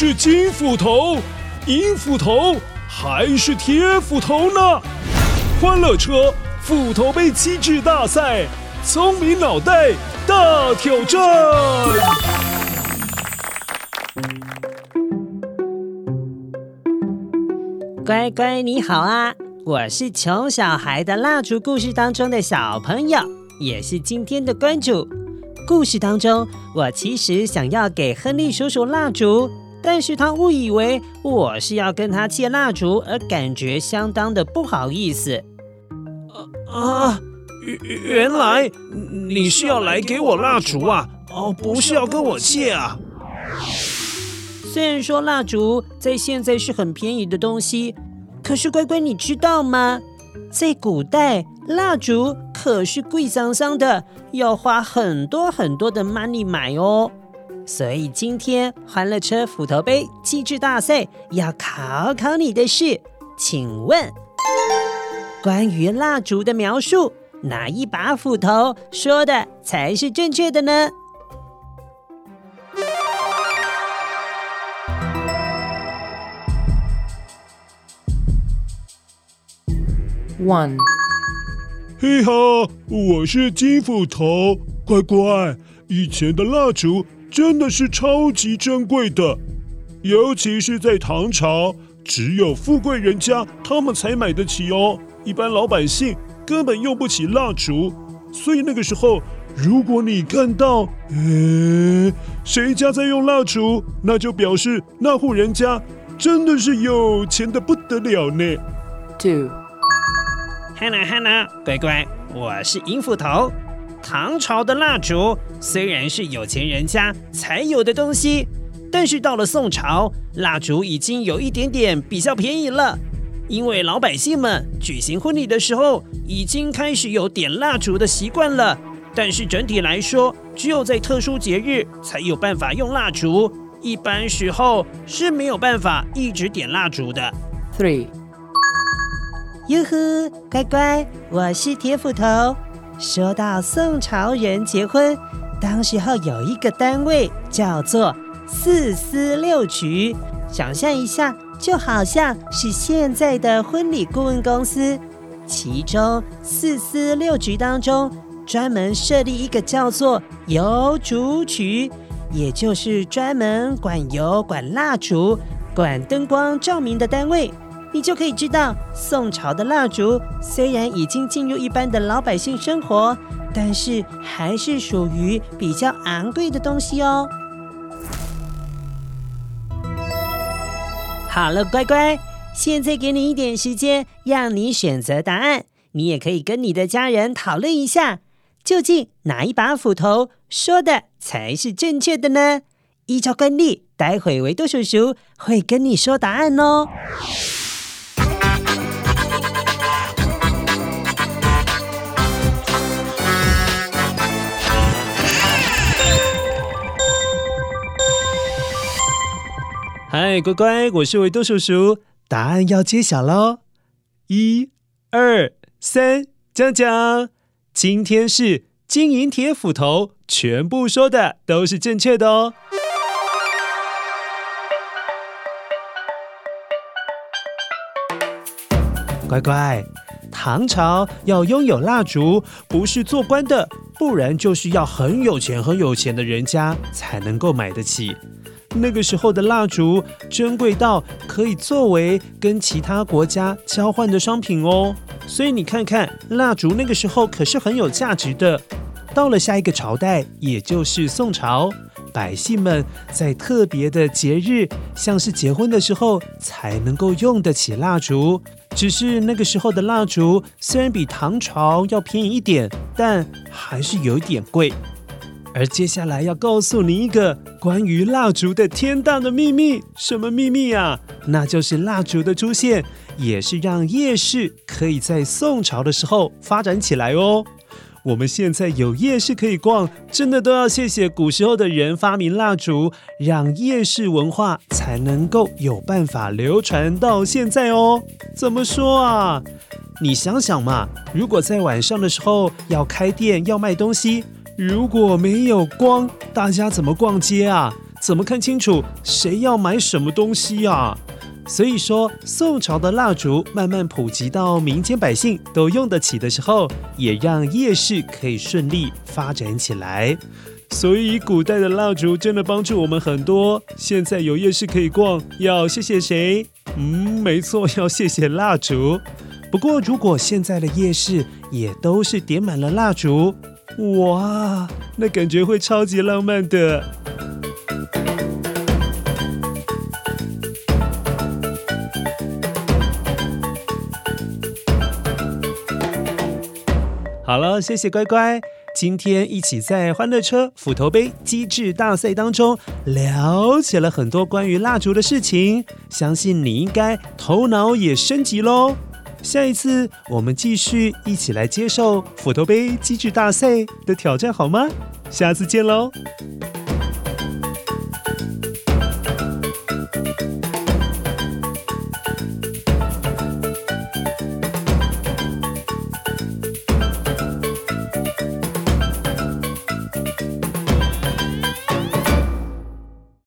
是金斧头、银斧头还是铁斧头呢？欢乐车斧头杯机智大赛，聪明脑袋大挑战。乖乖，你好啊！我是穷小孩的蜡烛故事当中的小朋友，也是今天的关主。故事当中，我其实想要给亨利叔叔蜡烛，但是他误以为我是要跟他借蜡烛，而感觉相当的不好意思。啊，原原来你是要来给我蜡烛啊？哦，不是要跟我借啊？虽然说蜡烛在现在是很便宜的东西，可是乖乖，你知道吗？在古代，蜡烛可是贵桑桑的，要花很多很多的 money 买哦。所以今天欢乐车斧头杯机智大赛要考考你的是，请问关于蜡烛的描述，哪一把斧头说的才是正确的呢？One。嘿哈，我是金斧头，乖乖。以前的蜡烛真的是超级珍贵的，尤其是在唐朝，只有富贵人家他们才买得起哦，一般老百姓根本用不起蜡烛。所以那个时候，如果你看到，诶，谁家在用蜡烛，那就表示那户人家真的是有钱的不得了呢。Two。Hello，Hello，乖乖，我是银斧头。唐朝的蜡烛虽然是有钱人家才有的东西，但是到了宋朝，蜡烛已经有一点点比较便宜了。因为老百姓们举行婚礼的时候，已经开始有点蜡烛的习惯了。但是整体来说，只有在特殊节日才有办法用蜡烛，一般时候是没有办法一直点蜡烛的。Three。哟呵，乖乖，我是铁斧头。说到宋朝人结婚，当时候有一个单位叫做四司六局，想象一下，就好像是现在的婚礼顾问公司。其中四司六局当中，专门设立一个叫做油烛局，也就是专门管油、管蜡烛、管灯光照明的单位。你就可以知道，宋朝的蜡烛虽然已经进入一般的老百姓生活，但是还是属于比较昂贵的东西哦。好了，乖乖，现在给你一点时间，让你选择答案。你也可以跟你的家人讨论一下，究竟哪一把斧头说的才是正确的呢？依照惯例，待会维多叔叔会跟你说答案哦。嗨，乖乖，我是维多叔叔，答案要揭晓喽！一、二、三，讲讲。今天是金银铁斧头，全部说的都是正确的哦。乖乖，唐朝要拥有蜡烛，不是做官的，不然就是要很有钱、很有钱的人家才能够买得起。那个时候的蜡烛珍贵到可以作为跟其他国家交换的商品哦，所以你看看，蜡烛那个时候可是很有价值的。到了下一个朝代，也就是宋朝，百姓们在特别的节日，像是结婚的时候，才能够用得起蜡烛。只是那个时候的蜡烛虽然比唐朝要便宜一点，但还是有点贵。而接下来要告诉你一个关于蜡烛的天大的秘密，什么秘密啊？那就是蜡烛的出现，也是让夜市可以在宋朝的时候发展起来哦。我们现在有夜市可以逛，真的都要谢谢古时候的人发明蜡烛，让夜市文化才能够有办法流传到现在哦。怎么说啊？你想想嘛，如果在晚上的时候要开店要卖东西。如果没有光，大家怎么逛街啊？怎么看清楚谁要买什么东西啊？所以说，宋朝的蜡烛慢慢普及到民间百姓都用得起的时候，也让夜市可以顺利发展起来。所以，古代的蜡烛真的帮助我们很多。现在有夜市可以逛，要谢谢谁？嗯，没错，要谢谢蜡烛。不过，如果现在的夜市也都是点满了蜡烛，哇，那感觉会超级浪漫的。好了，谢谢乖乖。今天一起在欢乐车斧头杯机智大赛当中了解了很多关于蜡烛的事情，相信你应该头脑也升级喽。下一次我们继续一起来接受斧头杯机制大赛的挑战，好吗？下次见喽。